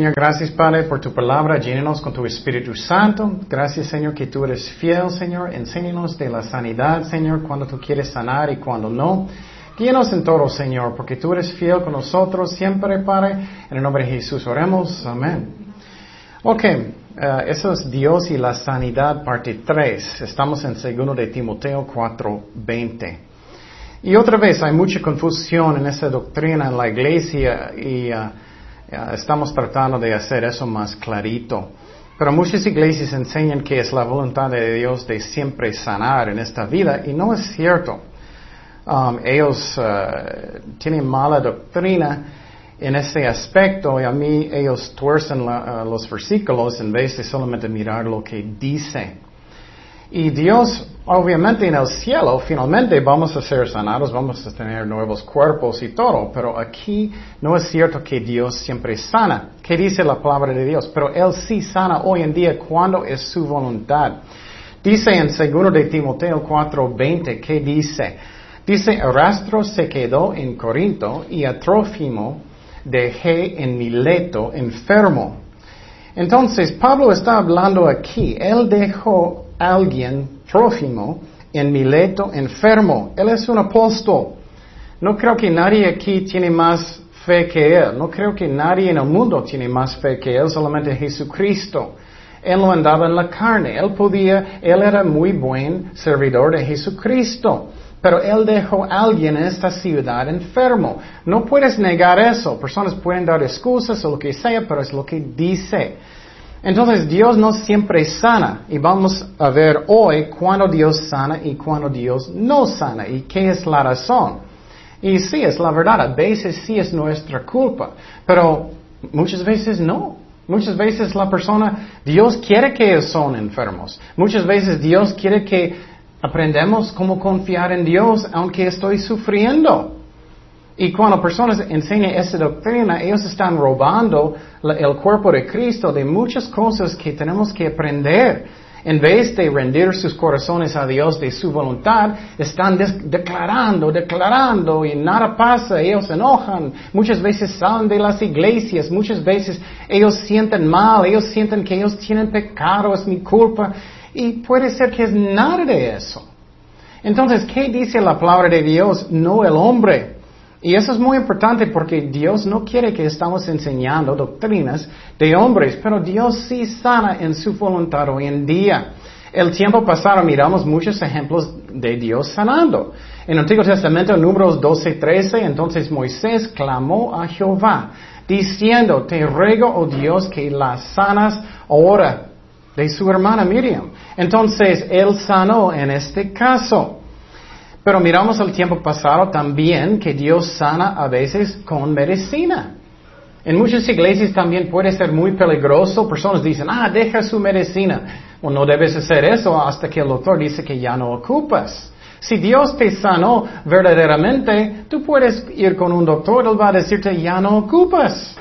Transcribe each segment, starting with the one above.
Señor, gracias Padre por tu palabra. Llénenos con tu Espíritu Santo. Gracias Señor que tú eres fiel, Señor. Enséñanos de la sanidad, Señor, cuando tú quieres sanar y cuando no. Guíenos en todo, Señor, porque tú eres fiel con nosotros siempre, Padre. En el nombre de Jesús oremos. Amén. Ok, eh, eso es Dios y la sanidad, parte 3. Estamos en segundo de Timoteo 4:20. Y otra vez hay mucha confusión en esa doctrina en la iglesia y uh, uh, estamos tratando de hacer eso más clarito. Pero muchas iglesias enseñan que es la voluntad de Dios de siempre sanar en esta vida y no es cierto. Um, ellos uh, tienen mala doctrina en ese aspecto y a mí ellos tuercen uh, los versículos en vez de solamente mirar lo que dice. Y Dios, obviamente en el cielo, finalmente vamos a ser sanados, vamos a tener nuevos cuerpos y todo, pero aquí no es cierto que Dios siempre sana. ¿Qué dice la palabra de Dios? Pero Él sí sana hoy en día cuando es su voluntad. Dice en 2 de Timoteo 4:20, ¿qué dice? Dice, Erastro se quedó en Corinto y a dejé en Mileto enfermo. Entonces, Pablo está hablando aquí. Él dejó alguien, Trófimo, en Mileto enfermo. Él es un apóstol. No creo que nadie aquí tiene más fe que él. No creo que nadie en el mundo tiene más fe que él, solamente Jesucristo. Él no andaba en la carne. Él podía, él era muy buen servidor de Jesucristo. Pero él dejó a alguien en esta ciudad enfermo. No puedes negar eso. Personas pueden dar excusas o lo que sea, pero es lo que dice. Entonces Dios no siempre sana. Y vamos a ver hoy cuándo Dios sana y cuándo Dios no sana. Y qué es la razón. Y sí, es la verdad. A veces sí es nuestra culpa. Pero muchas veces no. Muchas veces la persona, Dios quiere que son enfermos. Muchas veces Dios quiere que Aprendemos cómo confiar en Dios aunque estoy sufriendo. Y cuando personas enseñan esa doctrina, ellos están robando el cuerpo de Cristo de muchas cosas que tenemos que aprender. En vez de rendir sus corazones a Dios de su voluntad, están declarando, declarando y nada pasa, ellos se enojan, muchas veces salen de las iglesias, muchas veces ellos sienten mal, ellos sienten que ellos tienen pecado, es mi culpa. Y puede ser que es nada de eso. Entonces, ¿qué dice la palabra de Dios? No el hombre. Y eso es muy importante porque Dios no quiere que estamos enseñando doctrinas de hombres, pero Dios sí sana en su voluntad hoy en día. El tiempo pasado miramos muchos ejemplos de Dios sanando. En el Antiguo Testamento, números 12, 13, entonces Moisés clamó a Jehová, diciendo, te ruego, oh Dios, que las sanas ahora de su hermana Miriam. Entonces, él sanó en este caso. Pero miramos el tiempo pasado también que Dios sana a veces con medicina. En muchas iglesias también puede ser muy peligroso. Personas dicen, ah, deja su medicina. O no debes hacer eso hasta que el doctor dice que ya no ocupas. Si Dios te sanó verdaderamente, tú puedes ir con un doctor, él va a decirte, ya no ocupas.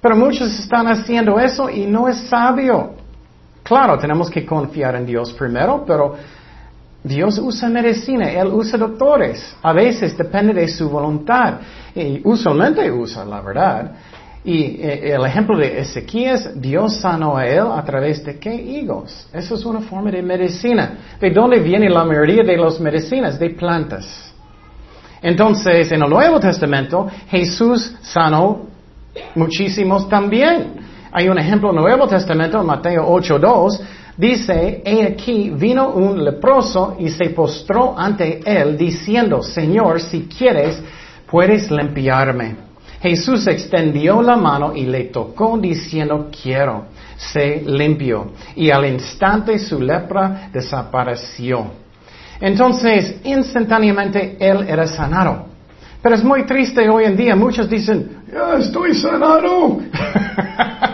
Pero muchos están haciendo eso y no es sabio. Claro, tenemos que confiar en Dios primero, pero Dios usa medicina, Él usa doctores. A veces depende de su voluntad. Y usualmente usa, la verdad. Y eh, el ejemplo de Ezequías, Dios sanó a él a través de qué higos. Eso es una forma de medicina. ¿De dónde viene la mayoría de las medicinas? De plantas. Entonces, en el Nuevo Testamento, Jesús sanó muchísimos también. Hay un ejemplo en el Nuevo Testamento, Mateo 8.2, dice, he aquí vino un leproso y se postró ante él diciendo, Señor, si quieres, puedes limpiarme. Jesús extendió la mano y le tocó diciendo, quiero, sé limpio. Y al instante su lepra desapareció. Entonces, instantáneamente él era sanado. Pero es muy triste hoy en día. Muchos dicen, estoy sanado.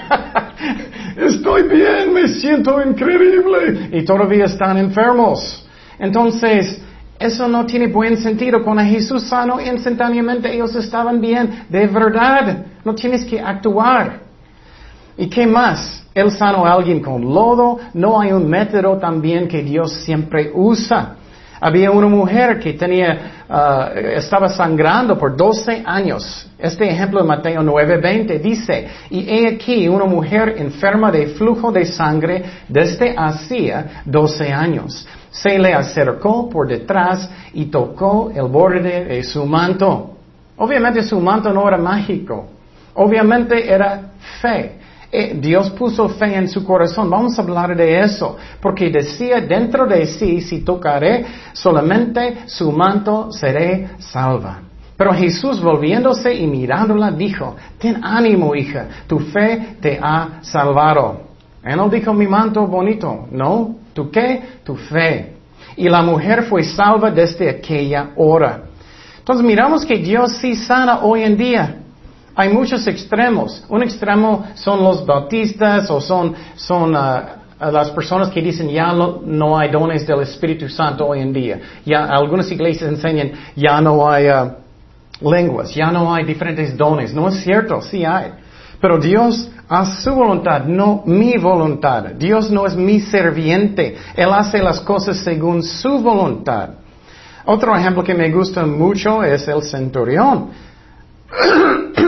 estoy bien, me siento increíble. Y todavía están enfermos. Entonces, eso no tiene buen sentido. Cuando Jesús sanó instantáneamente, ellos estaban bien. De verdad, no tienes que actuar. ¿Y qué más? Él sanó a alguien con lodo. No hay un método también que Dios siempre usa. Había una mujer que tenía, ah, estaba sangrando por 12 años. Este ejemplo de Mateo 9:20 dice, y he aquí una mujer enferma de flujo de sangre desde hacía 12 años. Se le acercó por detrás y tocó el borde de su manto. Obviamente su manto no era mágico. Obviamente era fe. Eh, Dios puso fe en su corazón. Vamos a hablar de eso. Porque decía dentro de sí, si tocaré solamente su manto, seré salva. Pero Jesús volviéndose y mirándola dijo, ten ánimo hija, tu fe te ha salvado. Él no dijo mi manto bonito, no, ¿tu qué? Tu fe. Y la mujer fue salva desde aquella hora. Entonces miramos que Dios sí sana hoy en día. Hay muchos extremos. Un extremo son los bautistas o son, son ah, las personas que dicen ya no, hay dones del Espíritu Santo hoy en día. Ya algunas iglesias enseñan ya no hay ah, lenguas, ya no hay diferentes dones. No es cierto, sí hay. Pero Dios hace su voluntad, no mi voluntad. Dios no es mi serviente. Él hace las cosas según su voluntad. Otro ejemplo que me gusta mucho es el centurión.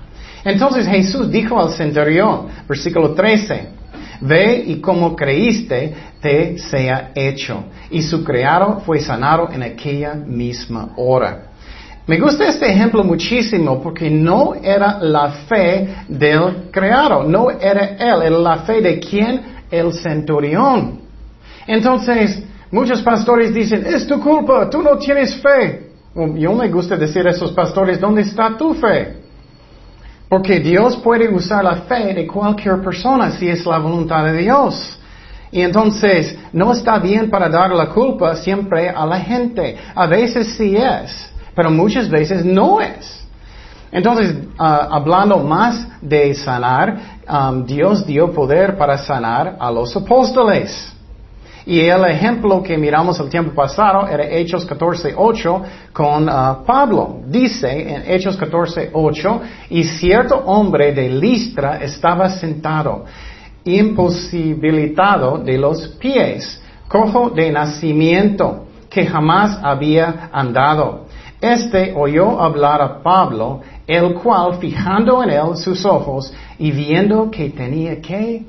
Entonces Jesús dijo al centurión, versículo 13, ve y como creíste, te sea hecho. Y su criado fue sanado en aquella misma hora. Me gusta este ejemplo muchísimo porque no era la fe del criado, no era él, era la fe de quién? El centurión. Entonces, muchos pastores dicen, es tu culpa, tú no tienes fe. Yo me gusta decir a esos pastores, ¿dónde está tu fe? Porque Dios puede usar la fe de cualquier persona si es la voluntad de Dios. Y entonces no está bien para dar la culpa siempre a la gente. A veces sí es, pero muchas veces no es. Entonces, ah, hablando más de sanar, um, Dios dio poder para sanar a los apóstoles. Y el ejemplo que miramos el tiempo pasado era Hechos 14.8 con uh, Pablo. Dice en Hechos 14.8, y cierto hombre de Listra estaba sentado, imposibilitado de los pies, cojo de nacimiento, que jamás había andado. Este oyó hablar a Pablo, el cual, fijando en él sus ojos y viendo que tenía que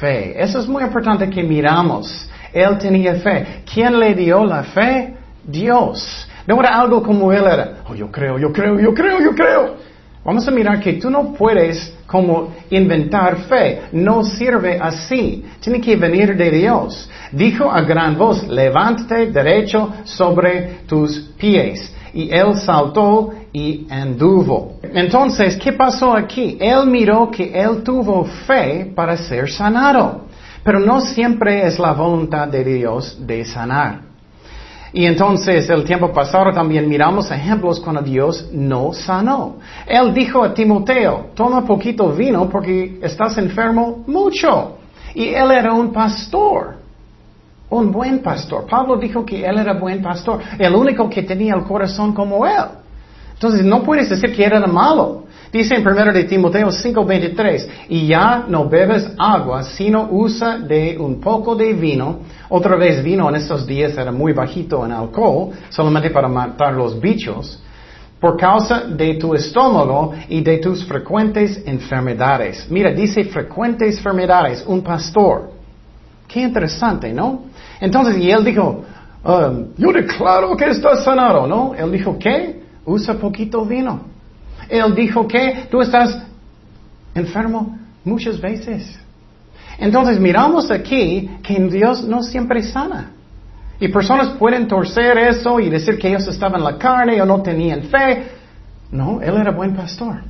fe. Eso es muy importante que miramos. Él tenía fe. ¿Quién le dio la fe? Dios. No era algo como él era. Oh, yo creo, yo creo, yo creo, yo creo. Vamos a mirar que tú no puedes como inventar fe. No sirve así. Tiene que venir de Dios. Dijo a gran voz, levántate derecho sobre tus pies. Y él saltó y anduvo. Entonces, ¿qué pasó aquí? Él miró que él tuvo fe para ser sanado. Pero no siempre es la voluntad de Dios de sanar. Y entonces el tiempo pasado también miramos ejemplos cuando Dios no sanó. Él dijo a Timoteo, toma poquito vino porque estás enfermo mucho. Y él era un pastor, un buen pastor. Pablo dijo que él era buen pastor, el único que tenía el corazón como él. Entonces no puedes decir que era malo. Dice en 1 de Timoteo 5:23, y ya no bebes agua, sino usa de un poco de vino. Otra vez vino en estos días era muy bajito en alcohol, solamente para matar los bichos, por causa de tu estómago y de tus frecuentes enfermedades. Mira, dice frecuentes enfermedades, un pastor. Qué interesante, ¿no? Entonces, y él dijo, um, yo declaro que estás sanado, ¿no? Él dijo, ¿qué? Usa poquito vino. Él dijo que tú estás enfermo muchas veces. Entonces miramos aquí que Dios no siempre sana. Y personas pueden torcer eso y decir que ellos estaban en la carne o no tenían fe. No, él era buen pastor.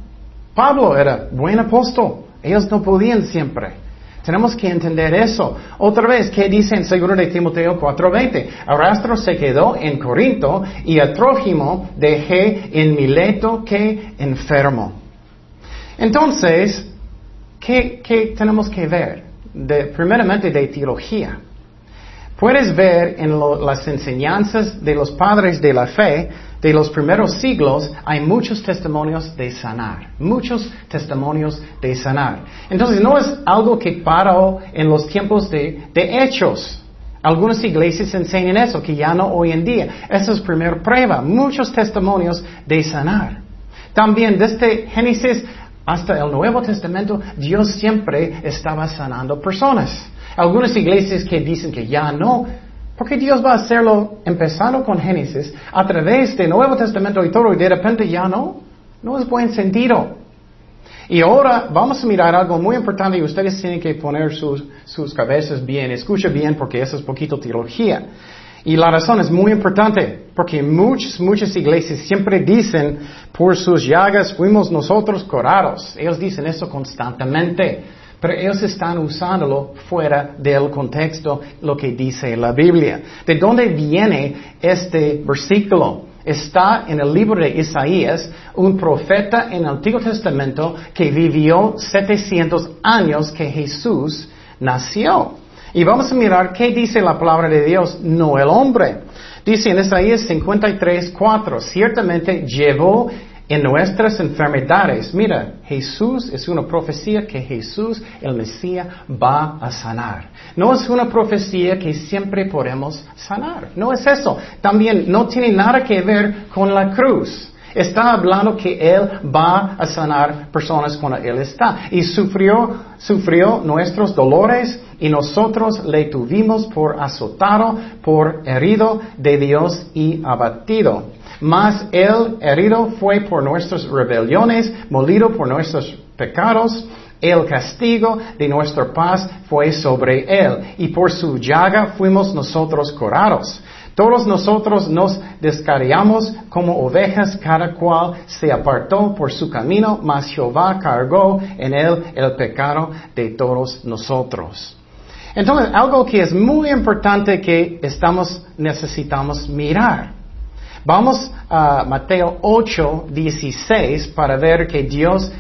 Pablo era buen apóstol. Ellos no podían siempre. Tenemos que entender eso. Otra vez, ¿qué dice en 2 de Timoteo 4:20? Arrastro se quedó en Corinto y a Trójimo dejé en Mileto que enfermo. Entonces, ¿qué, tenemos que ver? primeramente de teología. Puedes ver en las enseñanzas de los padres de la fe de los primeros siglos hay muchos testimonios de sanar, muchos testimonios de sanar. Entonces no es algo que paró en los tiempos de, hechos. Algunas iglesias enseñan eso, que ya no hoy en día. Esa es primera prueba, muchos testimonios de sanar. También desde Génesis hasta el Nuevo Testamento, Dios siempre estaba sanando personas. Algunas iglesias que dicen que ya no, porque Dios va a hacerlo empezando con Génesis, a través del Nuevo Testamento y todo, y de repente ya no. No es buen sentido. Y ahora vamos a mirar algo muy importante y ustedes tienen que poner sus, sus cabezas bien, escucha bien porque eso es poquito teología. Y la razón es muy importante, porque muchas, muchas iglesias siempre dicen, por sus llagas fuimos nosotros curados. Ellos dicen eso constantemente pero ellos están usándolo fuera del contexto, lo que dice la Biblia. ¿De dónde viene este versículo? Está en el libro de Isaías, un profeta en el Antiguo Testamento que vivió 700 años que Jesús nació. Y vamos a mirar qué dice la palabra de Dios, no el hombre. Dice en Isaías 53, 4, ciertamente llevó en nuestras enfermedades. Mira, Jesús es una profecía que Jesús, el Mesías, va a sanar. No es una profecía que siempre podemos sanar. No es eso. También no tiene nada que ver con la cruz. Está hablando que Él va a sanar personas cuando Él está. Y sufrió, sufrió nuestros dolores y nosotros le tuvimos por azotado, por herido de Dios y abatido. Mas Él herido fue por nuestras rebeliones, molido por nuestros pecados. El castigo de nuestra paz fue sobre Él, y por su llaga fuimos nosotros curados. Todos nosotros nos descarriamos como ovejas, cada cual se apartó por su camino, mas Jehová cargó en él el pecado de todos nosotros. Entonces, algo que es muy importante que estamos, necesitamos mirar. Vamos a Mateo 8, 16 para ver que Dios,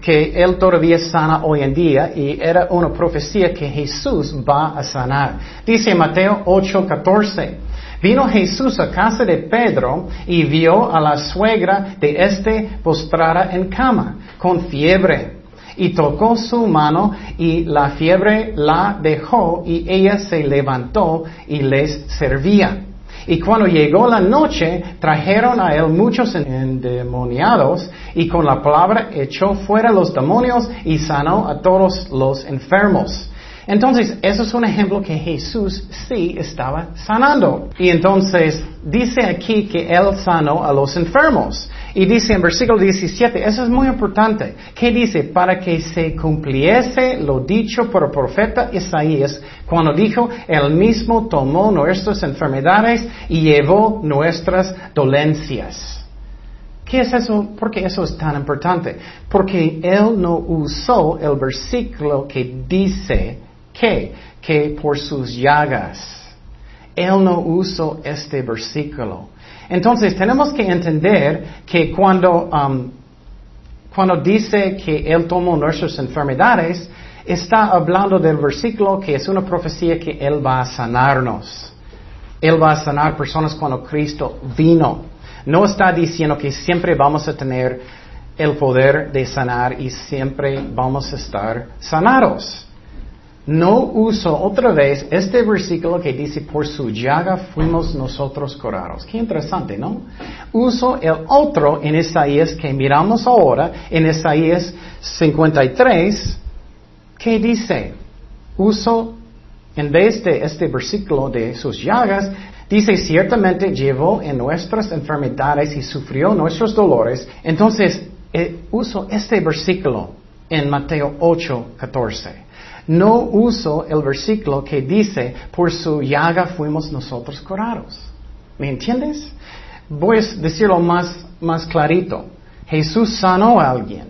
que Él todavía sana hoy en día y era una profecía que Jesús va a sanar. Dice Mateo 8, 14. Vino Jesús a casa de Pedro y vio a la suegra de este postrada en cama, con fiebre. Y tocó su mano y la fiebre la dejó y ella se levantó y les servía. Y cuando llegó la noche, trajeron a él muchos endemoniados y con la palabra echó fuera los demonios y sanó a todos los enfermos. Entonces, eso es un ejemplo que Jesús sí estaba sanando. Y entonces, dice aquí que Él sanó a los enfermos. Y dice en versículo 17, eso es muy importante. ¿Qué dice? Para que se cumpliese lo dicho por el profeta Isaías, cuando dijo, Él mismo tomó nuestras enfermedades y llevó nuestras dolencias. ¿Qué es eso? ¿Por qué eso es tan importante? Porque Él no usó el versículo que dice, ¿Qué? Que por sus llagas. Él no usó este versículo. Entonces tenemos que entender que cuando, um, cuando dice que Él tomó nuestras enfermedades, está hablando del versículo que es una profecía que Él va a sanarnos. Él va a sanar personas cuando Cristo vino. No está diciendo que siempre vamos a tener el poder de sanar y siempre vamos a estar sanados. No uso otra vez este versículo que dice, por su llaga fuimos nosotros curados. Qué interesante, ¿no? Uso el otro en Isaías que miramos ahora, en Isaías 53, que dice, uso en vez de este versículo de sus llagas, dice, ciertamente llevó en nuestras enfermedades y sufrió nuestros dolores. Entonces, eh, uso este versículo en Mateo 8, 14 no uso el versículo que dice, por su llaga fuimos nosotros curados. ¿Me entiendes? Voy a decirlo más, más clarito. Jesús sanó a alguien.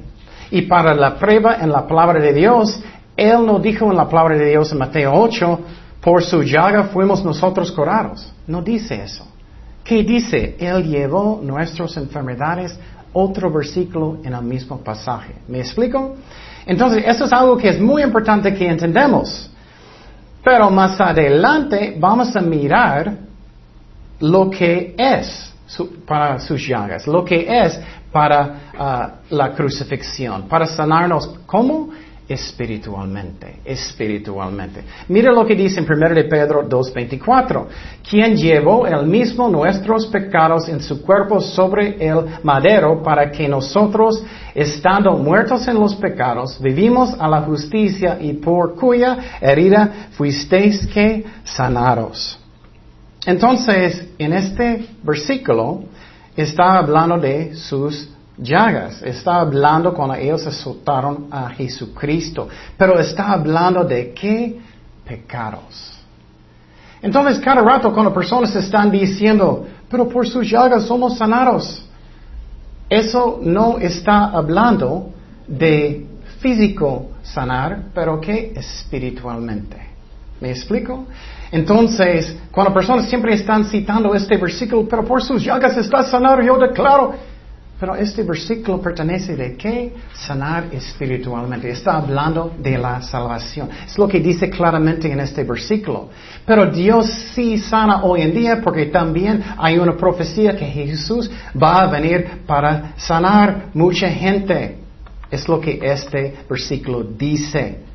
Y para la prueba en la palabra de Dios, Él no dijo en la palabra de Dios en Mateo 8, por su llaga fuimos nosotros curados. No dice eso. ¿Qué dice? Él llevó nuestras enfermedades, otro versículo en el mismo pasaje. ¿Me explico? Entonces, eso es algo que es muy importante que entendamos. Pero más adelante vamos a mirar lo que es para sus llagas, lo que es para ah, la crucifixión, para sanarnos. ¿Cómo? Espiritualmente, espiritualmente. Mira lo que dice en 1 de Pedro 2.24, quien llevó el mismo nuestros pecados en su cuerpo sobre el madero para que nosotros, estando muertos en los pecados, vivimos a la justicia y por cuya herida fuisteis que sanaros. Entonces, en este versículo está hablando de sus llagas. Está hablando cuando ellos azotaron a Jesucristo. Pero está hablando de qué pecados. Entonces, cada rato cuando personas están diciendo, pero por sus llagas somos sanados, eso no está hablando de físico sanar, pero que espiritualmente. ¿Me explico? Entonces, cuando personas siempre están citando este versículo, pero por sus llagas está sanado, yo declaro, pero este versículo pertenece de qué? Sanar espiritualmente. Está hablando de la salvación. Es lo que dice claramente en este versículo. Pero Dios sí sana hoy en día porque también hay una profecía que Jesús va a venir para sanar mucha gente. Es lo que este versículo dice.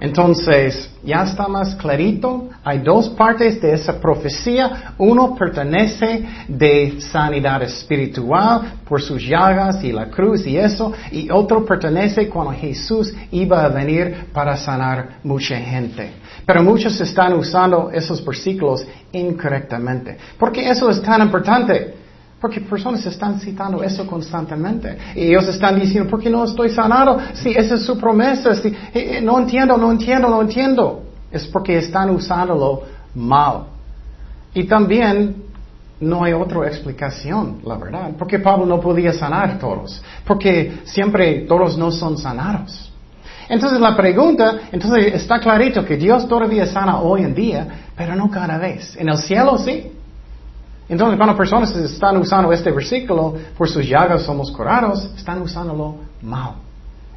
Entonces, ya está más clarito. Hay dos partes de esa profecía. Uno pertenece de sanidad espiritual por sus llagas y la cruz y eso. Y otro pertenece cuando Jesús iba a venir para sanar mucha gente. Pero muchos están usando esos versículos incorrectamente. ¿Por qué eso es tan importante? Porque personas están citando eso constantemente. Y ellos están diciendo, ¿por qué no estoy sanado? Si esa es su promesa. Si, eh, eh, no entiendo, no entiendo, no entiendo. Es porque están usándolo mal. Y también no hay otra explicación, la verdad. Porque Pablo no podía sanar a todos. Porque siempre todos no son sanados. Entonces la pregunta, entonces está clarito que Dios todavía sana hoy en día, pero no cada vez. En el cielo sí, entonces, cuando personas están usando este versículo, por sus llagas somos curados, están usándolo mal.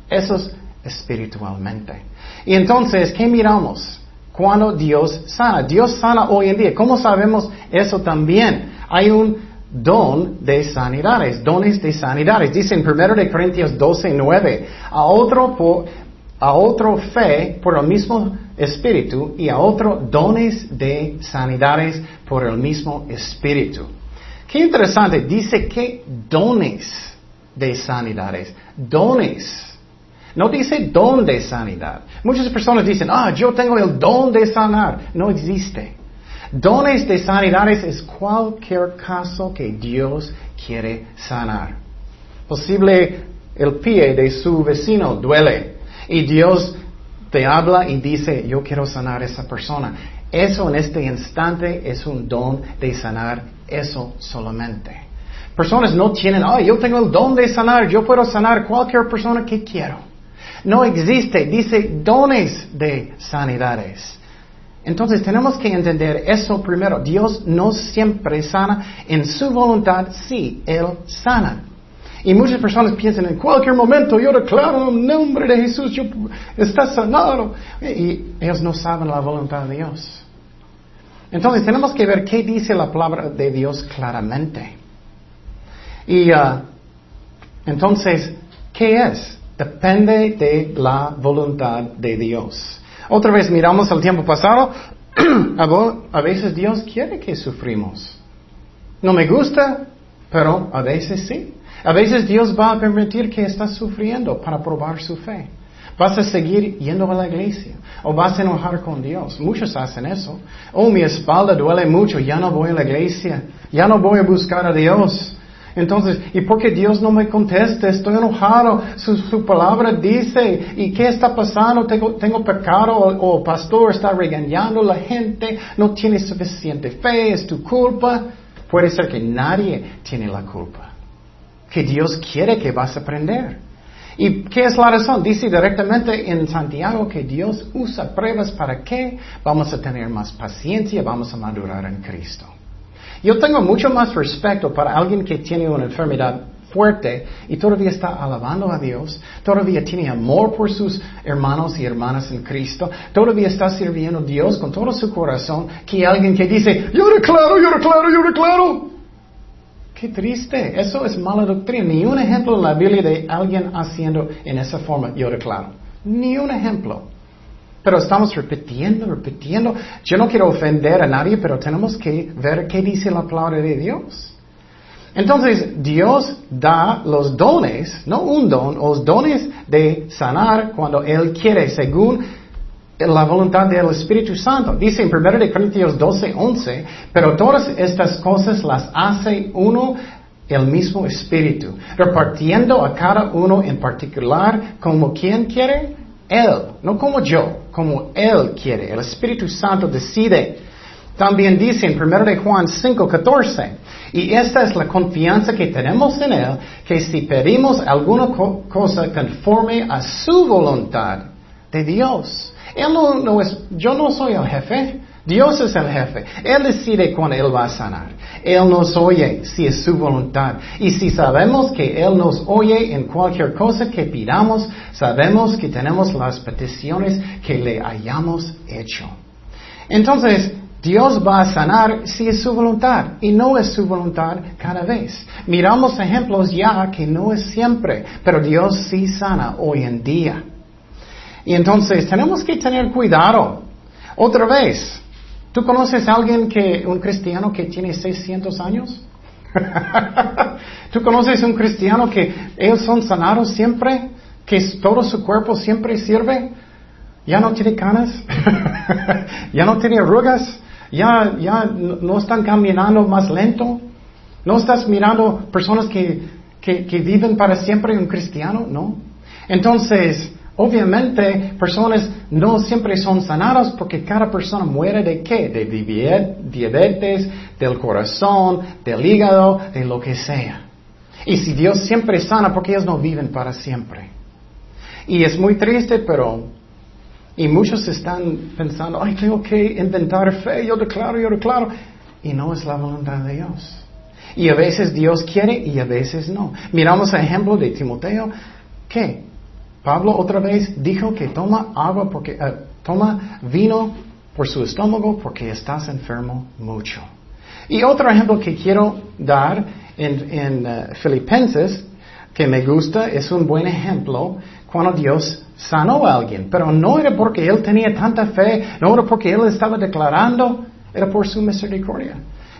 Eso es espiritualmente. Y entonces, ¿qué miramos? Cuando Dios sana. Dios sana hoy en día. ¿Cómo sabemos eso también? Hay un don de sanidades, dones de sanidades. Dice en 1 de Corintios 12, 9, a otro, por, a otro fe por el mismo espíritu y a otro dones de sanidades por el mismo espíritu. Qué interesante, dice que dones de sanidades, dones. No dice don de sanidad. Muchas personas dicen, ah, yo tengo el don de sanar. No existe. Dones de sanidades es cualquier caso que Dios quiere sanar. Posible el pie de su vecino duele y Dios te habla y dice, yo quiero sanar a esa persona. Eso en este instante es un don de sanar, eso solamente. Personas no tienen, ay, yo tengo el don de sanar, yo puedo sanar cualquier persona que quiero. No existe, dice dones de sanidades. Entonces tenemos que entender eso primero. Dios no siempre sana. En su voluntad, sí, Él sana. Y muchas personas piensan en cualquier momento yo declaro el nombre de Jesús, yo está sanado. Y ellos no saben la voluntad de Dios. Entonces tenemos que ver qué dice la palabra de Dios claramente. Y uh, entonces, ¿qué es? Depende de la voluntad de Dios. Otra vez miramos el tiempo pasado. a veces Dios quiere que sufrimos. No me gusta, pero a veces sí. A veces Dios va a permitir que estás sufriendo para probar su fe. Vas a seguir yendo a la iglesia o vas a enojar con Dios. Muchos hacen eso. Oh, mi espalda duele mucho, ya no voy a la iglesia, ya no voy a buscar a Dios. Entonces, ¿y por qué Dios no me contesta? Estoy enojado. Su, palabra dice, ¿y qué está pasando? Tengo, pecado o, o pastor está regañando a la gente, no tiene suficiente fe, es tu culpa. Puede ser que nadie tiene la culpa que Dios quiere que vas a aprender. ¿Y qué es la razón? Dice directamente en Santiago que Dios usa pruebas para que vamos a tener más paciencia, vamos a madurar en Cristo. Yo tengo mucho más respeto para alguien que tiene una enfermedad fuerte y todavía está alabando a Dios, todavía tiene amor por sus hermanos y hermanas en Cristo, todavía está sirviendo a Dios con todo su corazón, que alguien que dice, yo declaro, yo declaro, yo declaro. Qué triste, eso es mala doctrina. Ni un ejemplo en la Biblia de alguien haciendo en esa forma, yo declaro. Ni un ejemplo. Pero estamos repitiendo, repitiendo. Yo no quiero ofender a nadie, pero tenemos que ver qué dice la palabra de Dios. Entonces, Dios da los dones, no un don, los dones de sanar cuando Él quiere, según la voluntad del Espíritu Santo. Dice en 1 Corintios 12, 11, pero todas estas cosas las hace uno el mismo Espíritu, repartiendo a cada uno en particular como quien quiere, Él, no como yo, como Él quiere. El Espíritu Santo decide. También dice en 1 de Juan 5, 14, y esta es la confianza que tenemos en Él, que si pedimos alguna cosa conforme a su voluntad de Dios, Él no, es, yo no soy el jefe, Dios es el jefe. Él decide cuando Él va a sanar. Él nos oye si es su voluntad. Y si sabemos que Él nos oye en cualquier cosa que pidamos, sabemos que tenemos las peticiones que le hayamos hecho. Entonces, Dios va a sanar si es su voluntad y no es su voluntad cada vez. Miramos ejemplos ya que no es siempre, pero Dios sí sana hoy en día. Y entonces tenemos que tener cuidado. Otra vez, ¿tú conoces a alguien que, un cristiano que tiene 600 años? ¿Tú conoces un cristiano que ellos son sanados siempre? ¿Que todo su cuerpo siempre sirve? ¿Ya no tiene canas? ¿Ya no tiene arrugas? ya, ya no están caminando más lento. No estás mirando personas que, que, que viven para siempre un cristiano, ¿no? Entonces, obviamente, personas no siempre son sanadas porque cada persona muere de qué? De diabetes, del corazón, del hígado, de lo que sea. Y si Dios siempre sana, porque ellos no viven para siempre. Y es muy triste, pero y muchos están pensando, ay, tengo que inventar fe, yo declaro, yo declaro. Y no es la voluntad de Dios. Y a veces Dios quiere y a veces no. Miramos el ejemplo de Timoteo, ¿qué? Pablo otra vez dijo que toma agua porque, eh, toma vino por su estómago porque estás enfermo mucho. Y otro ejemplo que quiero dar en, eh, Filipenses, que me gusta, es un buen ejemplo cuando Dios sanó a alguien, pero no era porque él tenía tanta fe, no era porque él estaba declarando, era por su misericordia.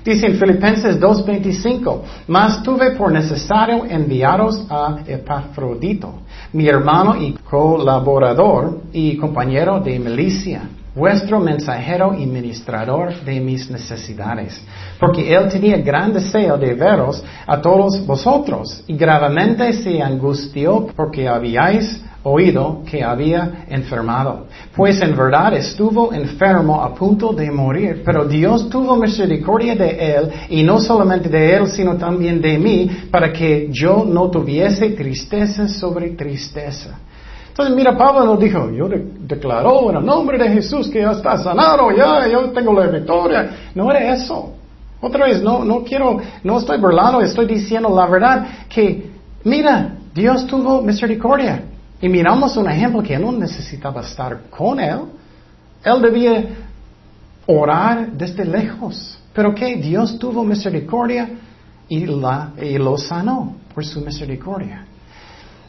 Dice en Filipenses 2.25, mas tuve por necesario enviaros a Epafrodito, mi hermano y colaborador y compañero de milicia, vuestro mensajero y ministrador de mis necesidades, porque él tenía gran deseo de veros a todos vosotros y gravemente se angustió porque habíais oído que había enfermado. Pues en verdad estuvo enfermo a punto de morir, pero Dios tuvo misericordia de él, y no solamente de él, sino también de mí, para que yo no tuviese tristeza sobre tristeza. Entonces, mira, Pablo nos dijo, yo declaró en el nombre de Jesús que ya está sanado, ya, yo tengo la victoria. No era eso. Otra vez, no, no quiero, no estoy burlando, estoy diciendo la verdad que, mira, Dios tuvo misericordia. Y miramos un ejemplo que no necesitaba estar con él. Él debía orar desde lejos. Pero que Dios tuvo misericordia y, lo sanó por su misericordia.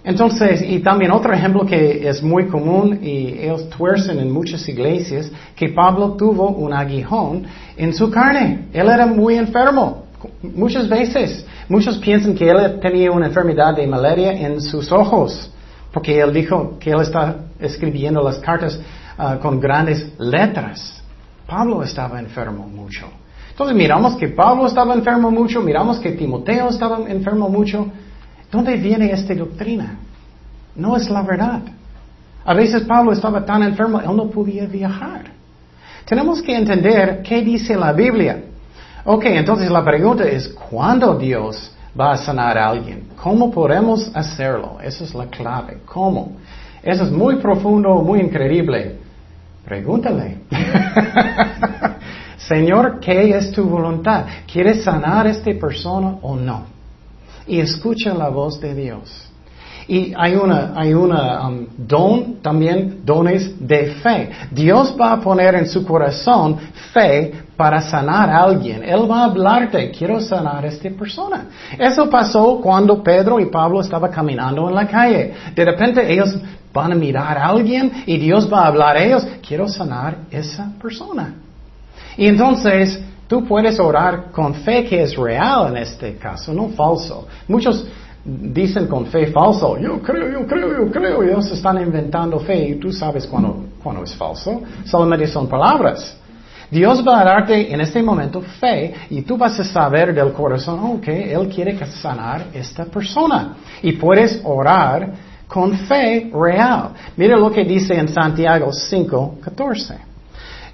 Entonces, y también otro ejemplo que es muy común y ellos tuercen en muchas iglesias, que Pablo tuvo un aguijón en su carne. Él era muy enfermo, muchas veces. Muchos piensan que él tenía una enfermedad de malaria en sus ojos. Porque él dijo que él está escribiendo las cartas ah, con grandes letras. Pablo estaba enfermo mucho. Entonces miramos que Pablo estaba enfermo mucho, miramos que Timoteo estaba enfermo mucho. ¿Dónde viene esta doctrina? No es la verdad. A veces Pablo estaba tan enfermo, él no podía viajar. Tenemos que entender qué dice la Biblia. Ok, entonces la pregunta es, ¿cuándo Dios va a sanar a alguien. ¿Cómo podemos hacerlo? Esa es la clave. ¿Cómo? Eso es muy profundo, muy increíble. Pregúntale. Señor, ¿qué es tu voluntad? ¿Quieres sanar a esta persona o no? Y escucha la voz de Dios. Y hay una, hay una um, don, también dones de fe. Dios va a poner en su corazón fe para sanar a alguien. Él va a hablarte, quiero sanar a esta persona. Eso pasó cuando Pedro y Pablo estaban caminando en la calle. De repente ellos van a mirar a alguien y Dios va a hablar a ellos, quiero sanar a esa persona. Y entonces tú puedes orar con fe que es real en este caso, no falso. Muchos dicen con fe falso, yo creo, yo creo, yo creo, ellos están inventando fe y tú sabes cuando es falso, solamente son palabras. Dios va a darte en este momento fe y tú vas a saber del corazón, ok, Él quiere sanar esta persona. Y puedes orar con fe real. Mira lo que dice en Santiago 5, 14.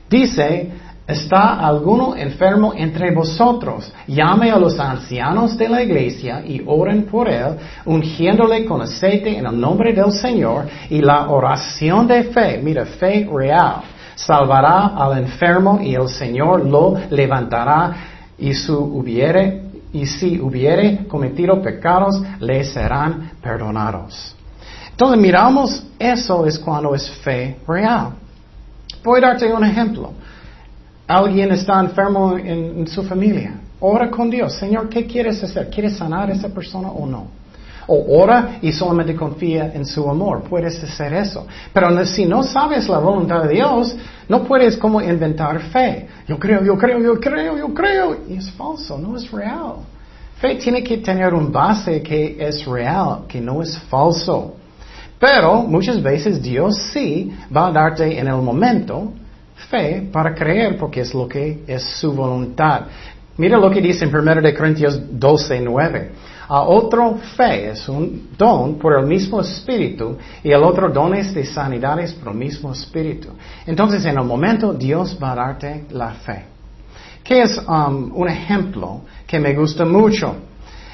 Dice, ¿Está alguno enfermo entre vosotros? Llame a los ancianos de la iglesia y oren por él, ungiéndole con aceite en el nombre del Señor y la oración de fe, mira, fe real, salvará al enfermo y el Señor lo levantará y si hubiere cometido pecados le serán perdonados. Entonces miramos eso es cuando es fe real. Voy a darte un ejemplo. Alguien está enfermo en, su familia. Ora con Dios. Señor, ¿qué quieres hacer? ¿Quieres sanar a esa persona o no? O ora y solamente confía en su amor. Puedes hacer eso. Pero si no sabes la voluntad de Dios, no puedes como inventar fe. Yo creo, yo creo, yo creo, yo creo. Y es falso, no es real. Fe tiene que tener un base que es real, que no es falso. Pero muchas veces Dios sí va a darte en el momento fe para creer porque es lo que es su voluntad. Mira lo que dice en 1 de Corintios 12, 9. A otro fe es un don por el mismo espíritu y el otro don es de sanidades por el mismo espíritu. Entonces en el momento Dios va a darte la fe. ¿Qué es um, un ejemplo que me gusta mucho?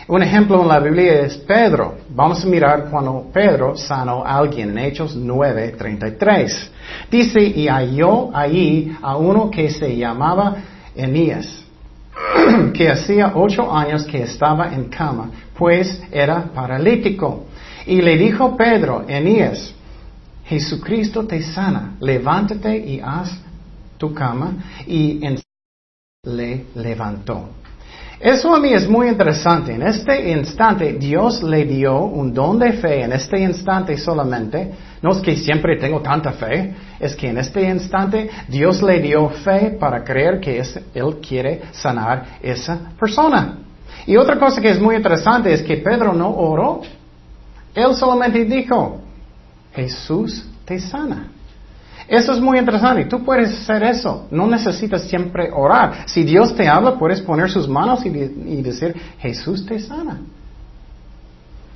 Un ejemplo en la Biblia es Pedro. Vamos a mirar cuando Pedro sanó a alguien en Hechos 9:33. Dice, y halló ahí a uno que se llamaba Enías, que hacía ocho años que estaba en cama, pues era paralítico. Y le dijo Pedro, Enías, Jesucristo te sana, levántate y haz tu cama. Y en le levantó. Eso a mí es muy interesante. En este instante Dios le dio un don de fe, en este instante solamente. No es que siempre tengo tanta fe, es que en este instante Dios le dio fe para creer que Él quiere sanar esa persona. Y otra cosa que es muy interesante es que Pedro no oró. Él solamente dijo, Jesús te sana. Eso es muy interesante. Tú puedes hacer eso. No necesitas siempre orar. Si Dios te habla, puedes poner sus manos y, decir, Jesús te sana.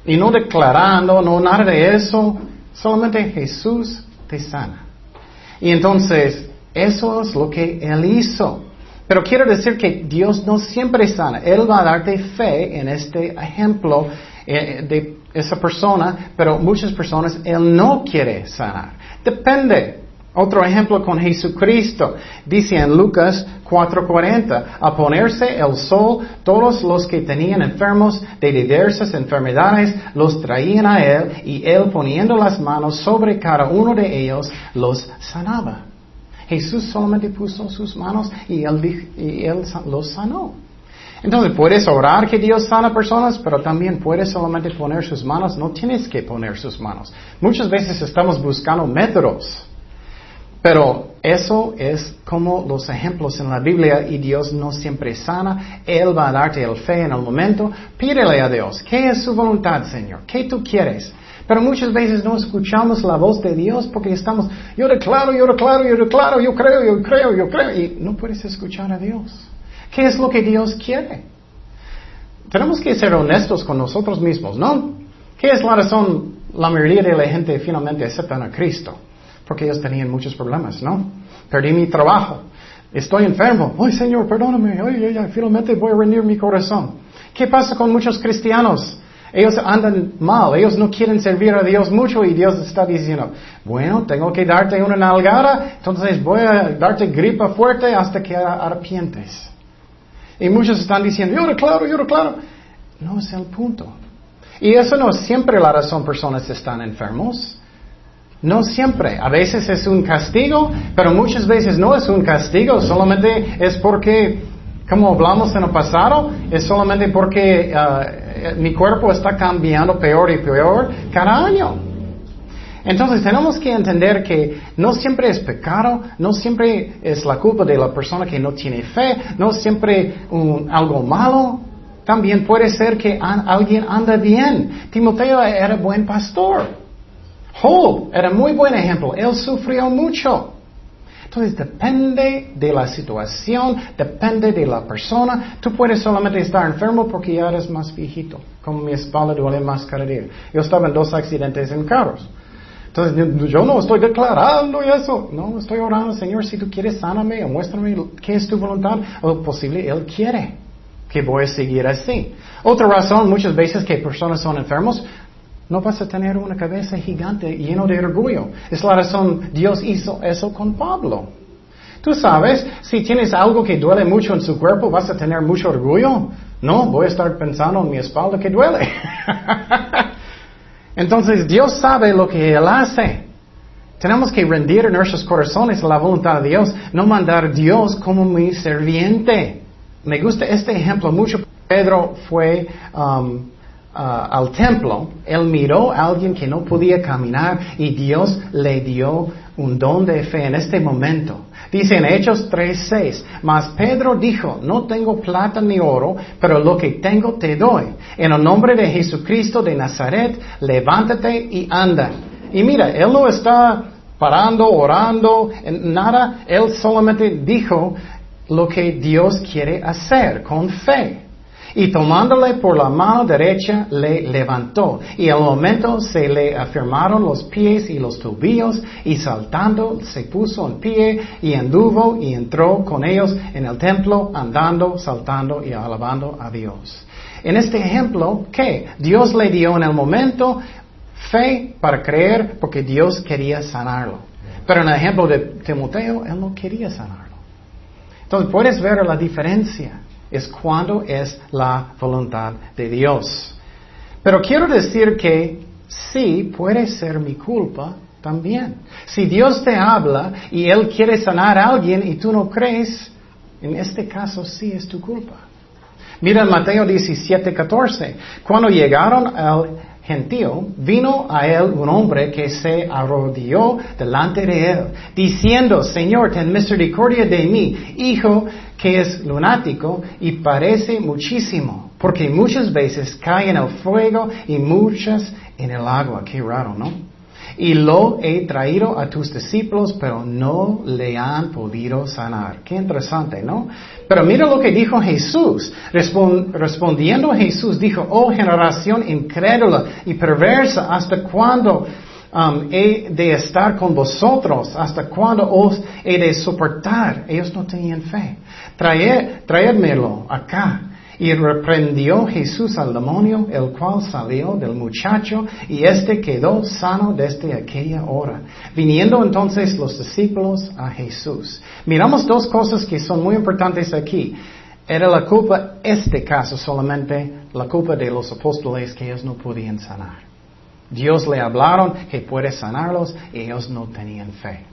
Y no declarando, no nada de eso. Solamente Jesús te sana. Y entonces, eso es lo que Él hizo. Pero quiero decir que Dios no siempre sana. Él va a darte fe en este ejemplo eh, de esa persona, pero muchas personas Él no quiere sanar. Depende. Otro ejemplo con Jesucristo. Dice en Lucas 4:40, a ponerse el sol, todos los que tenían enfermos de diversas enfermedades los traían a Él y Él poniendo las manos sobre cada uno de ellos los sanaba. Jesús solamente puso sus manos y Él, y él los sanó. Entonces puedes orar que Dios sana personas, pero también puedes solamente poner sus manos. No tienes que poner sus manos. Muchas veces estamos buscando métodos. Pero eso es como los ejemplos en la Biblia y Dios no siempre sana. Él va a darte el fe en el momento. Pídele a Dios, ¿qué es su voluntad, Señor? ¿Qué tú quieres? Pero muchas veces no escuchamos la voz de Dios porque estamos, yo declaro, yo declaro, yo declaro, yo creo, yo creo, yo creo. Y no puedes escuchar a Dios. ¿Qué es lo que Dios quiere? Tenemos que ser honestos con nosotros mismos, ¿no? ¿Qué es la razón la mayoría de la gente finalmente aceptan a Cristo? Porque ellos tenían muchos problemas, ¿no? Perdí mi trabajo, estoy enfermo, ay Señor, perdóname, ay, ay, ay, finalmente voy a rendir mi corazón. ¿Qué pasa con muchos cristianos? Ellos andan mal, ellos no quieren servir a Dios mucho y Dios está diciendo, bueno, tengo que darte una nalgada, entonces voy a darte gripa fuerte hasta que arrepientes. Y muchos están diciendo, yo claro, yo claro. No es el punto. Y eso no es siempre la razón personas están enfermos. No siempre. A veces es un castigo, pero muchas veces no es un castigo, solamente es porque, como hablamos en el pasado, es solamente porque uh, mi cuerpo está cambiando peor y peor cada año. Entonces tenemos que entender que no siempre es pecado, no siempre es la culpa de la persona que no tiene fe, no siempre algo malo. También puede ser que alguien anda bien. Timoteo era buen pastor. Job era muy buen ejemplo. Él sufrió mucho. Entonces depende de la situación, depende de la persona. Tú puedes solamente estar enfermo porque ya eres más viejito. Como mi espalda duele más cada día. Yo estaba en dos accidentes en carros. Entonces, yo no estoy declarando eso. No, estoy orando, Señor, si tú quieres, sáname o muéstrame qué es tu voluntad. O posible, Él quiere que voy a seguir así. Otra razón, muchas veces que personas son enfermos, no vas a tener una cabeza gigante lleno de orgullo. Es la razón Dios hizo eso con Pablo. Tú sabes, si tienes algo que duele mucho en su cuerpo, vas a tener mucho orgullo. No, voy a estar pensando en mi espalda que duele. Entonces Dios sabe lo que Él hace. Tenemos que rendir en nuestros corazones la voluntad de Dios, no mandar a Dios como mi serviente. Me gusta este ejemplo mucho. Pedro fue um, al templo, él miró a alguien que no podía caminar y Dios le dio un don de fe en este momento. Dice en Hechos 3:6, mas Pedro dijo, no tengo plata ni oro, pero lo que tengo te doy. En el nombre de Jesucristo de Nazaret, levántate y anda. Y mira, él no está parando, orando, nada, él solamente dijo lo que Dios quiere hacer con fe. Y tomándole por la mano derecha le levantó. Y al momento se le afirmaron los pies y los tobillos y saltando se puso en pie y anduvo y entró con ellos en el templo andando, saltando y alabando a Dios. En este ejemplo, ¿qué? Dios le dio en el momento fe para creer porque Dios quería sanarlo. Pero en el ejemplo de Timoteo, él no quería sanarlo. Entonces puedes ver la diferencia es cuando es la voluntad de Dios. Pero quiero decir que sí puede ser mi culpa también. Si Dios te habla y Él quiere sanar a alguien y tú no crees, en este caso sí es tu culpa. Mira Mateo 17, 14. Cuando llegaron al gentío, vino a él un hombre que se arrodilló delante de él, diciendo, Señor, ten misericordia de mí, hijo que es lunático y parece muchísimo, porque muchas veces cae en el fuego y muchas en el agua. Qué raro, ¿no? Y lo he traído a tus discípulos, pero no le han podido sanar. Qué interesante, ¿no? Pero mira lo que dijo Jesús. respondiendo Jesús dijo, oh generación incrédula y perversa, ¿hasta cuándo um, he de estar con vosotros? ¿Hasta cuándo os he de soportar? Ellos no tenían fe. traédmelo acá. Y reprendió Jesús al demonio, el cual salió del muchacho, y éste quedó sano desde aquella hora. Viniendo entonces los discípulos a Jesús. Miramos dos cosas que son muy importantes aquí. Era la culpa, este caso solamente, la culpa de los apóstoles que ellos no podían sanar. Dios le hablaron que puede sanarlos y ellos no tenían fe.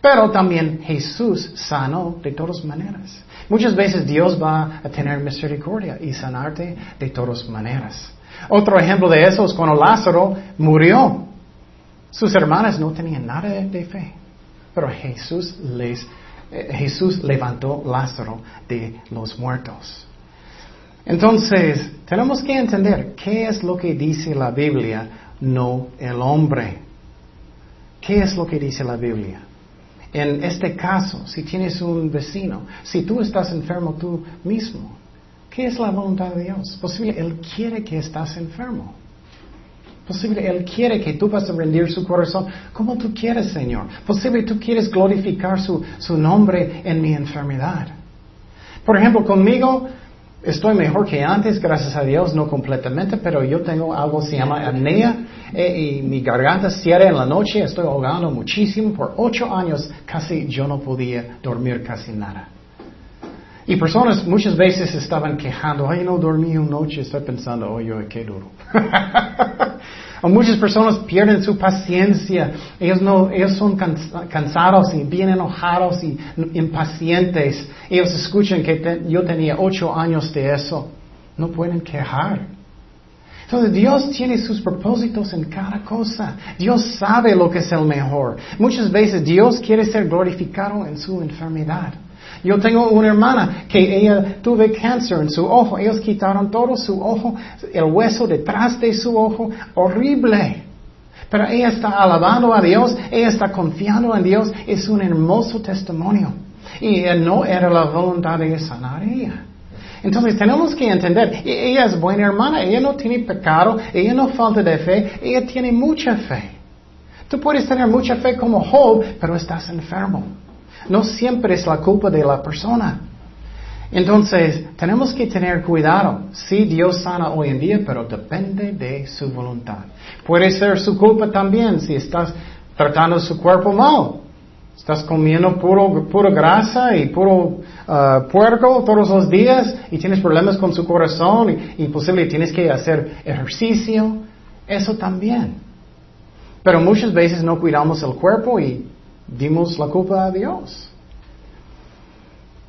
Pero también Jesús sanó de todas maneras. Muchas veces Dios va a tener misericordia y sanarte de todas maneras. Otro ejemplo de eso es cuando Lázaro murió. Sus hermanas no tenían nada de fe, pero Jesús les eh, Jesús levantó Lázaro de los muertos. Entonces, tenemos que entender qué es lo que dice la Biblia, no el hombre. ¿Qué es lo que dice la Biblia? En este caso, si tienes un vecino, si tú estás enfermo tú mismo, ¿qué es la voluntad de Dios? Posible Él quiere que estás enfermo. Posible Él quiere que tú vas a rendir su corazón como tú quieres, Señor. Posible tú quieres glorificar su, su nombre en mi enfermedad. Por ejemplo, conmigo, Estoy mejor que antes, gracias a Dios, no completamente, pero yo tengo algo que se llama apnea eh, y mi garganta cierra en la noche, estoy ahogando muchísimo. Por ocho años casi yo no podía dormir casi nada. Y personas muchas veces estaban quejando, ay, no dormí una noche, estoy pensando, oye, qué duro. o muchas personas pierden su paciencia, ellos, no, ellos son cansados y bien enojados y impacientes. Ellos escuchan que yo tenía ocho años de eso. No pueden quejar. Entonces Dios tiene sus propósitos en cada cosa. Dios sabe lo que es el mejor. Muchas veces Dios quiere ser glorificado en su enfermedad. Yo tengo una hermana que ella tuvo cáncer en su ojo. Ellos quitaron todo su ojo, el hueso detrás de su ojo. Horrible. Pero ella está alabando a Dios, ella está confiando en Dios. Es un hermoso testimonio. Y no era la voluntad de sanar a ella. Entonces tenemos que entender, e-, ella es buena hermana, ella no tiene pecado, ella no falta de fe, ella tiene mucha fe. Tú puedes tener mucha fe como Job, pero estás enfermo. No siempre es la culpa de la persona. Entonces, tenemos que tener cuidado. Sí, Dios sana hoy en día, pero depende de su voluntad. Puede ser su culpa también si estás tratando su cuerpo mal. Estás comiendo puro, puro grasa y puro uh, puerco todos los días y tienes problemas con su corazón y, y posible tienes que hacer ejercicio. Eso también. Pero muchas veces no cuidamos el cuerpo y dimos la culpa a Dios.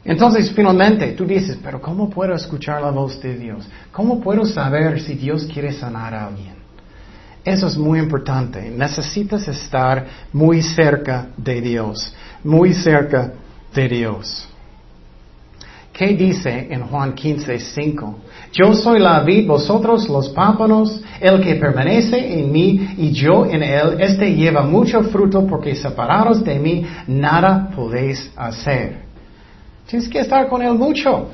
Entonces, finalmente, tú dices, pero ¿cómo puedo escuchar la voz de Dios? ¿Cómo puedo saber si Dios quiere sanar a alguien? Eso es muy importante. Necesitas estar muy cerca de Dios, muy cerca de Dios. ¿Qué dice en Juan 15, 5? Yo soy la vid, vosotros los pámpanos, el que permanece en mí y yo en él, este lleva mucho fruto porque separados de mí nada podéis hacer. Tienes que estar con él mucho.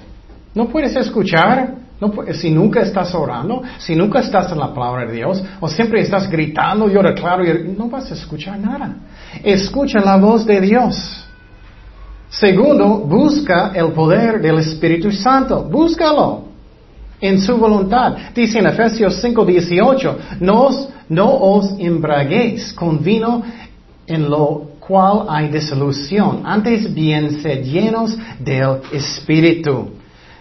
No puedes escuchar no, si nunca estás orando, si nunca estás en la palabra de Dios, o siempre estás gritando, yo declaro, no vas a escuchar nada. Escucha la voz de Dios. Segundo, busca el poder del Espíritu Santo. Búscalo en su voluntad. Dice en Efesios 5:18, no no os embraguéis con vino en lo cual hay disolución. Antes bien, sed llenos del Espíritu.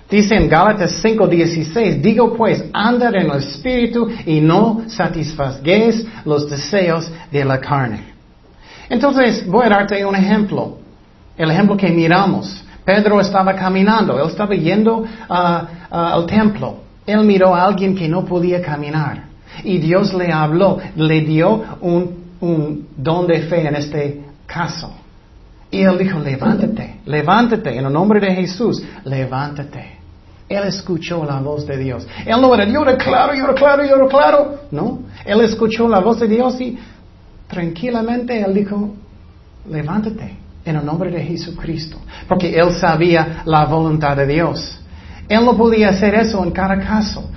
Dice en Gálatas 5:16, digo pues, andad en el Espíritu y no satisfaguéis los deseos de la carne. Entonces, voy a darte un ejemplo. El ejemplo que miramos. Pedro estaba caminando, él estaba yendo al templo. Él miró a alguien que no podía caminar. Y Dios le habló, le dio un, un don de fe en este caso. Y él dijo, levántate, levántate, en el nombre de Jesús, levántate. Él escuchó la voz de Dios. Él no era, yo declaro, yo declaro, yo declaro. No, él escuchó la voz de Dios y tranquilamente él dijo, levántate en el nombre de Jesucristo, porque él sabía la voluntad de Dios. Él no podía hacer eso en cada caso.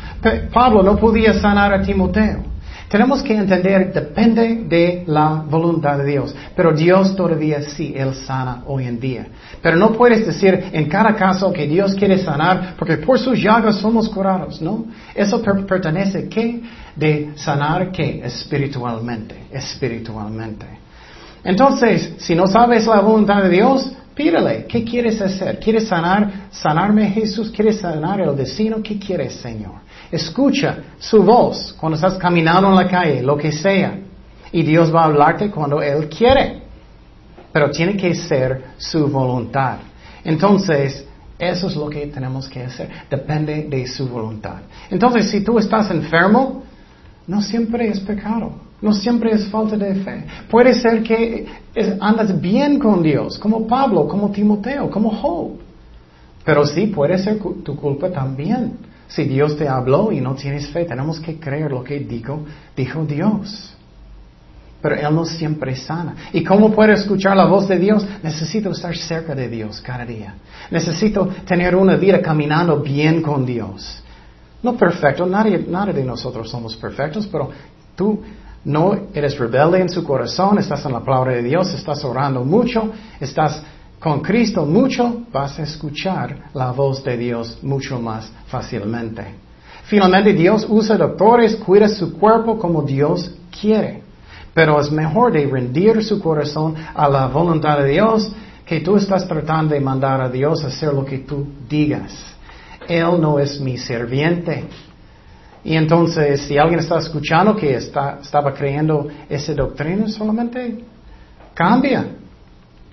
Pablo no podía sanar a Timoteo. Tenemos que entender, depende de la voluntad de Dios. Pero Dios todavía sí, Él sana hoy en día. Pero no puedes decir en cada caso que Dios quiere sanar, porque por sus llagas somos curados, ¿no? Eso pertenece, ¿qué? De sanar, ¿qué? Espiritualmente, espiritualmente. Entonces, si no sabes la voluntad de Dios, pídele, ¿qué quieres hacer? ¿Quieres sanar, sanarme Jesús? ¿Quieres sanar el vecino? ¿Qué quieres, Señor? Escucha su voz cuando estás caminando en la calle, lo que sea. Y Dios va a hablarte cuando Él quiere. Pero tiene que ser su voluntad. Entonces, eso es lo que tenemos que hacer. Depende de su voluntad. Entonces, si tú estás enfermo, no siempre es pecado. No siempre es falta de fe. Puede ser que andas bien con Dios, como Pablo, como Timoteo, como Job. Pero sí puede ser tu culpa también. Si Dios te habló y no tienes fe, tenemos que creer lo que dijo, dijo Dios. Pero Él no siempre sana. ¿Y cómo puedo escuchar la voz de Dios? Necesito estar cerca de Dios cada día. Necesito tener una vida caminando bien con Dios. No perfecto, nadie, nadie de nosotros somos perfectos, pero tú no eres rebelde en su corazón, estás en la palabra de Dios, estás orando mucho, estás Con Cristo mucho vas a escuchar la voz de Dios mucho más fácilmente. Finalmente Dios usa doctores, cuida su cuerpo como Dios quiere. Pero es mejor de rendir su corazón a la voluntad de Dios que tú estás tratando de mandar a Dios a hacer lo que tú digas. Él no es mi serviente. Y entonces, si alguien está escuchando que está, estaba creyendo esa doctrina, solamente cambia.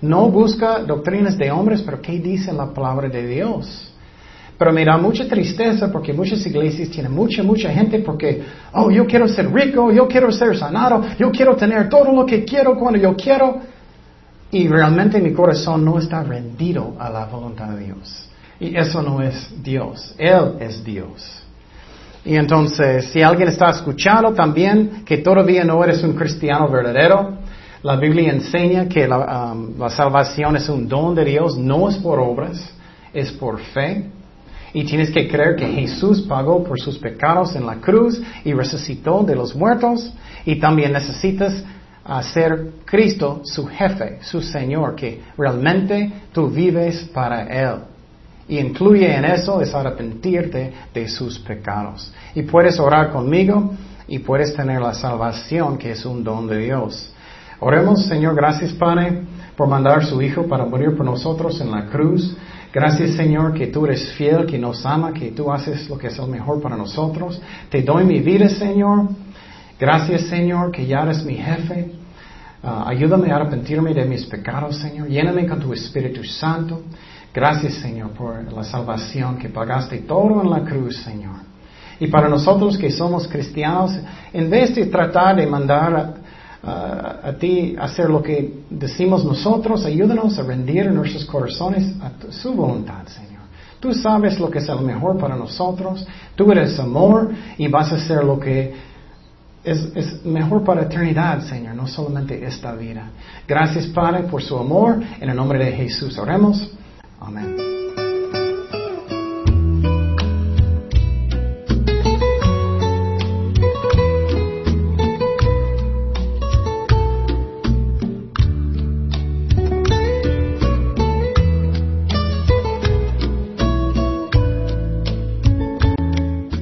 No busca doctrinas de hombres, pero ¿qué dice la palabra de Dios? Pero me da mucha tristeza porque muchas iglesias tienen mucha, mucha gente porque, oh, yo quiero ser rico, yo quiero ser sanado, yo quiero tener todo lo que quiero cuando yo quiero. Y realmente mi corazón no está rendido a la voluntad de Dios. Y eso no es Dios, Él es Dios. Y entonces, si alguien está escuchando también que todavía no eres un cristiano verdadero, la Biblia enseña que la, um, la, salvación es un don de Dios, no es por obras, es por fe. Y tienes que creer que Jesús pagó por sus pecados en la cruz y resucitó de los muertos. Y también necesitas hacer Cristo su jefe, su Señor, que realmente tú vives para Él. Y incluye en eso es arrepentirte de sus pecados. Y puedes orar conmigo y puedes tener la salvación que es un don de Dios. Oremos, Señor, gracias Padre por mandar a su Hijo para morir por nosotros en la cruz. Gracias Señor que tú eres fiel, que nos ama, que tú haces lo que es el mejor para nosotros. Te doy mi vida, Señor. Gracias Señor que ya eres mi jefe. Ah, ayúdame a arrepentirme de mis pecados, Señor. Lléname con tu Espíritu Santo. Gracias, Señor, por la salvación que pagaste todo en la cruz, Señor. Y para nosotros que somos cristianos, en vez de tratar de mandar a, ti hacer lo que decimos nosotros, ayúdanos a rendir nuestros corazones a su voluntad, Señor. Tú sabes lo que es lo mejor para nosotros. Tú eres amor y vas a hacer lo que es, es, mejor para eternidad, Señor, no solamente esta vida. Gracias, Padre, por su amor. En el nombre de Jesús oremos. Amen.